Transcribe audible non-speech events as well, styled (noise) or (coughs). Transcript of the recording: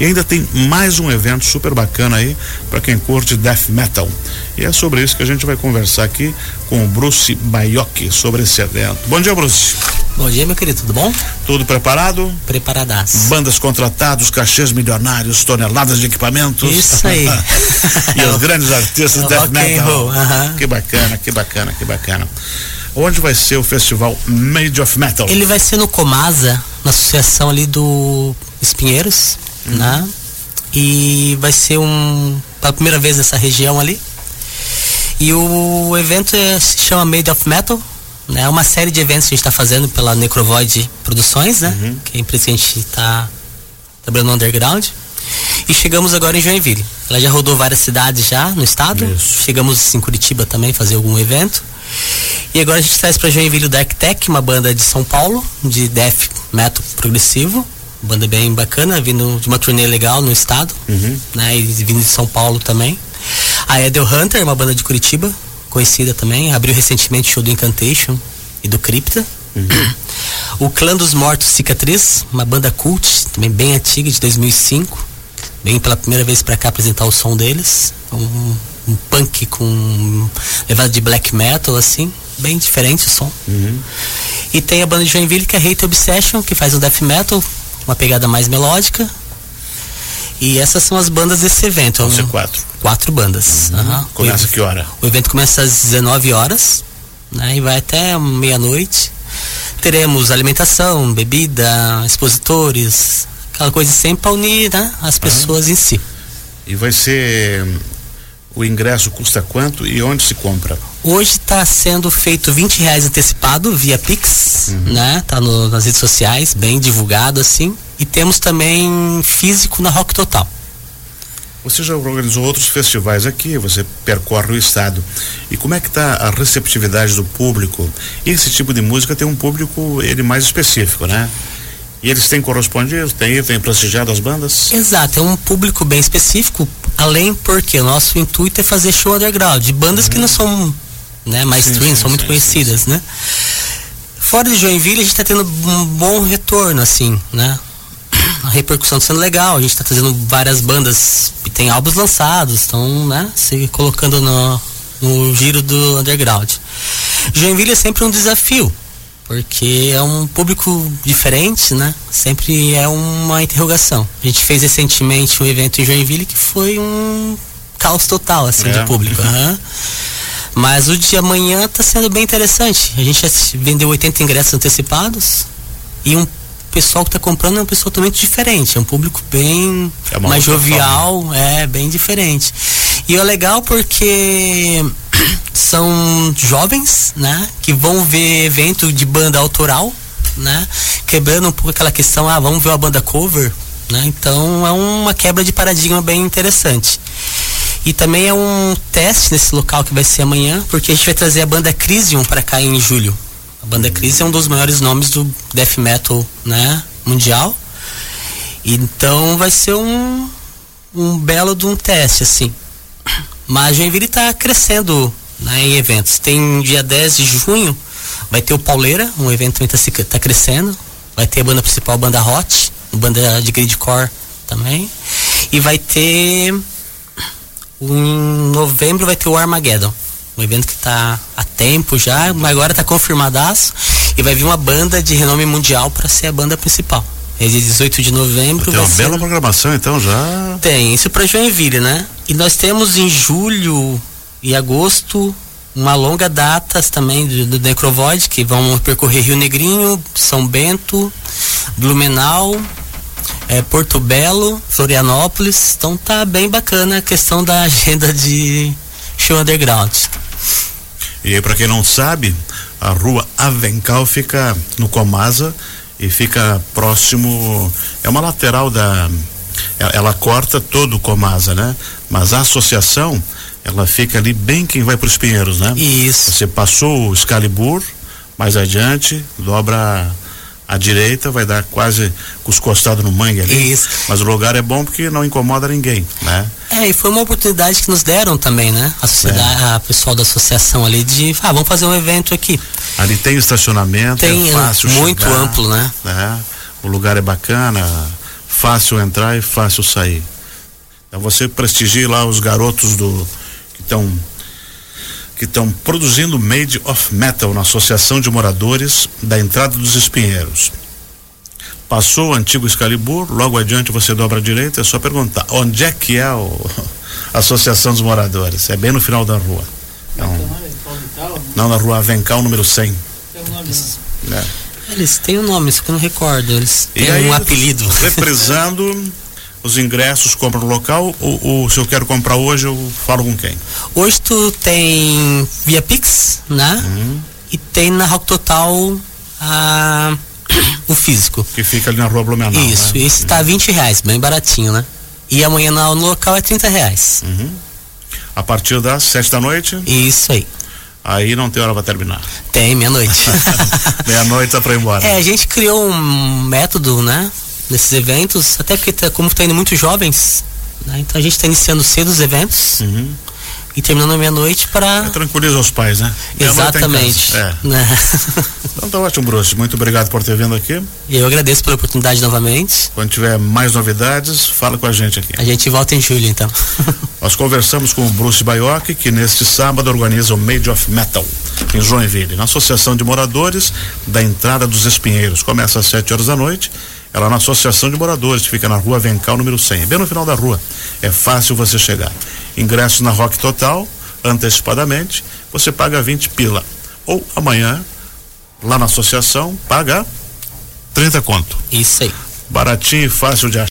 E ainda tem mais um evento super bacana aí para quem curte death metal. E é sobre isso que a gente vai conversar aqui com o Bruce Baiocchi sobre esse evento. Bom dia, Bruce. Bom dia, meu querido, tudo bom? Tudo preparado? Preparadaço. Bandas contratados, cachês milionários, toneladas de equipamentos. Isso aí. (laughs) e os (laughs) grandes artistas death metal. roll, aham. Que bacana, que bacana, que bacana. Onde vai ser o festival Made of Metal? Ele vai ser no Comasa, na associação ali do Espinheiros, né? E vai ser um pela primeira vez nessa região ali. E o evento é- se chama Made of Metal, né? É uma série de eventos que a gente está fazendo pela Necrovoid Produções, né? Que é a empresa que a gente está trabalhando no underground. E chegamos agora em Joinville. Ela já rodou várias cidades já no estado. Isso. Chegamos em Curitiba também fazer algum evento. E agora a gente traz para Joinville o Dark Tech, uma banda de São Paulo, de death metal progressivo. Banda bem bacana, vindo de uma turnê legal no estado, né? E vindo de São Paulo também. A Edel Hunter, uma banda de Curitiba, conhecida também, abriu recentemente o show do Incantation e do Crypta. O Clã dos Mortos Cicatriz, uma banda cult, também bem antiga, de 2005. Vem pela primeira vez pra cá apresentar o som deles. Um, um punk com levada de black metal, assim, bem diferente o som. E tem a banda de Joinville que é Hate Obsession, que faz um death metal, uma pegada mais melódica. E essas são as bandas desse evento. Vão ser quatro. quatro bandas. Aham. Começa O- que hora? o evento começa às 19 horas né, e vai até meia-noite. Teremos alimentação, bebida, expositores, aquela coisa sempre para unir né, as pessoas em si. E vai ser. O ingresso custa quanto e onde se compra? Hoje está sendo feito 20 reais antecipado via Pix, né? Tá no- nas redes sociais, bem divulgado assim. E temos também físico na Rock Total. Você já organizou outros festivais aqui, você percorre o estado. E como é que está a receptividade do público? Esse tipo de música tem um público ele mais específico, né? E eles têm correspondido, têm, têm prestigiado as bandas? Exato, é um público bem específico, além porque o nosso intuito é fazer show underground, de bandas que não são né, mais Sim, sim, são muito sim, conhecidas, né? Fora de Joinville, a gente está tendo um bom retorno, assim, né? A repercussão está sendo legal, a gente está trazendo várias bandas que tem álbuns lançados, estão, né, se colocando no, no giro do underground. Joinville é sempre um desafio, porque é um público diferente, né? Sempre é uma interrogação. A gente fez recentemente um evento em Joinville que foi um caos total, assim, É. de público. aham. Mas o de amanhã tá sendo bem interessante. A gente vendeu 80 ingressos antecipados e um pessoal que tá comprando é um pessoal totalmente diferente. É um público bem É mais jovial, é bem diferente. E é legal porque são jovens, né, que vão ver evento de banda autoral, né, quebrando um pouco aquela questão, ah, vamos ver uma banda cover, né? Então é uma quebra de paradigma bem interessante. E também é um teste nesse local que vai ser amanhã, porque a gente vai trazer a banda Crisium para cá em julho. A banda Crisium é um dos maiores nomes do death metal, né, mundial. Então vai ser um um belo de um teste assim. Mas Joinville está crescendo né, em eventos. Tem dia 10 de junho, vai ter o Pauleira, um evento que está tá crescendo. Vai ter a banda principal, a banda Hot, banda de gridcore também. E vai ter em novembro vai ter o Armageddon. Um evento que está há tempo já, mas agora está confirmadaço. E vai vir uma banda de renome mundial para ser a banda principal. É dia 18 de novembro. Tem uma ser bela programação, então já. tem, isso para Joinville, né? E nós temos em julho e agosto uma longa datas também do, do que vão percorrer Rio Negrinho, São Bento, Blumenau, eh, Porto Belo, Florianópolis. Então tá bem bacana a questão da agenda de show underground. E aí, para quem não sabe, a rua Avencal fica no Comasa e fica próximo. É uma lateral da. Ela, ela corta todo o Comasa, né? Mas a associação, ela fica ali bem quem vai para os Pinheiros, né? Isso. Você passou o Excalibur, mais adiante, dobra à direita, vai dar quase com os costados no mangue ali. Isso. Mas o lugar é bom porque não incomoda ninguém, né? É, e foi uma oportunidade que nos deram também, né? A sociedade, a pessoal da associação ali de, ah, vamos fazer um evento aqui. Ali tem estacionamento, Tem é fácil muito chegar, amplo, né? né? O lugar é bacana, fácil entrar e fácil sair. Então você prestigie lá os garotos do que estão que estão produzindo Made of Metal na Associação de Moradores da Entrada dos Espinheiros. Passou o antigo Excalibur, logo adiante você dobra a direita, é só perguntar onde é que é a (laughs) Associação dos Moradores. É bem no final da rua. É um, não, na rua Avencal, número 100. Tem um nome, é. Eles têm um nome, só que eu não recordo. Eles têm aí, um apelido. (laughs) Represando os ingressos, compra no local, ou, ou, se eu quero comprar hoje, eu falo com quem? Hoje tu tem via Pix, né? Uhum. E tem na Rock Total a, (coughs) o físico. Que fica ali na rua Blumenau. Isso, né? esse tá uhum. 20 reais, bem baratinho, né? E amanhã no, no local é 30 reais. Uhum. A partir das 7 da noite? Isso aí. Aí não tem hora para terminar. Tem, meia-noite. (laughs) meia-noite tá para ir embora. É, a gente criou um método, né? Nesses eventos, até porque tá, como tá indo muitos jovens, né, então a gente está iniciando cedo os eventos. Uhum e terminando meia-noite para. É, tranquiliza os pais, né? Exatamente. É. Né? (laughs) então tá ótimo, Bruce. Muito obrigado por ter vindo aqui. E eu agradeço pela oportunidade novamente. Quando tiver mais novidades, fala com a gente aqui. A gente volta em julho, então. (laughs) Nós conversamos com o Bruce Baioc, que neste sábado organiza o Made of Metal em Joinville, na Associação de Moradores da Entrada dos Espinheiros. Começa às 7 horas da noite ela é na Associação de Moradores, que fica na rua Vencal, número 100, bem no final da rua. É fácil você chegar. Ingresso na Rock Total, antecipadamente, você paga 20 pila. Ou amanhã, lá na associação, paga 30 conto. Isso aí. Baratinho e fácil de achar.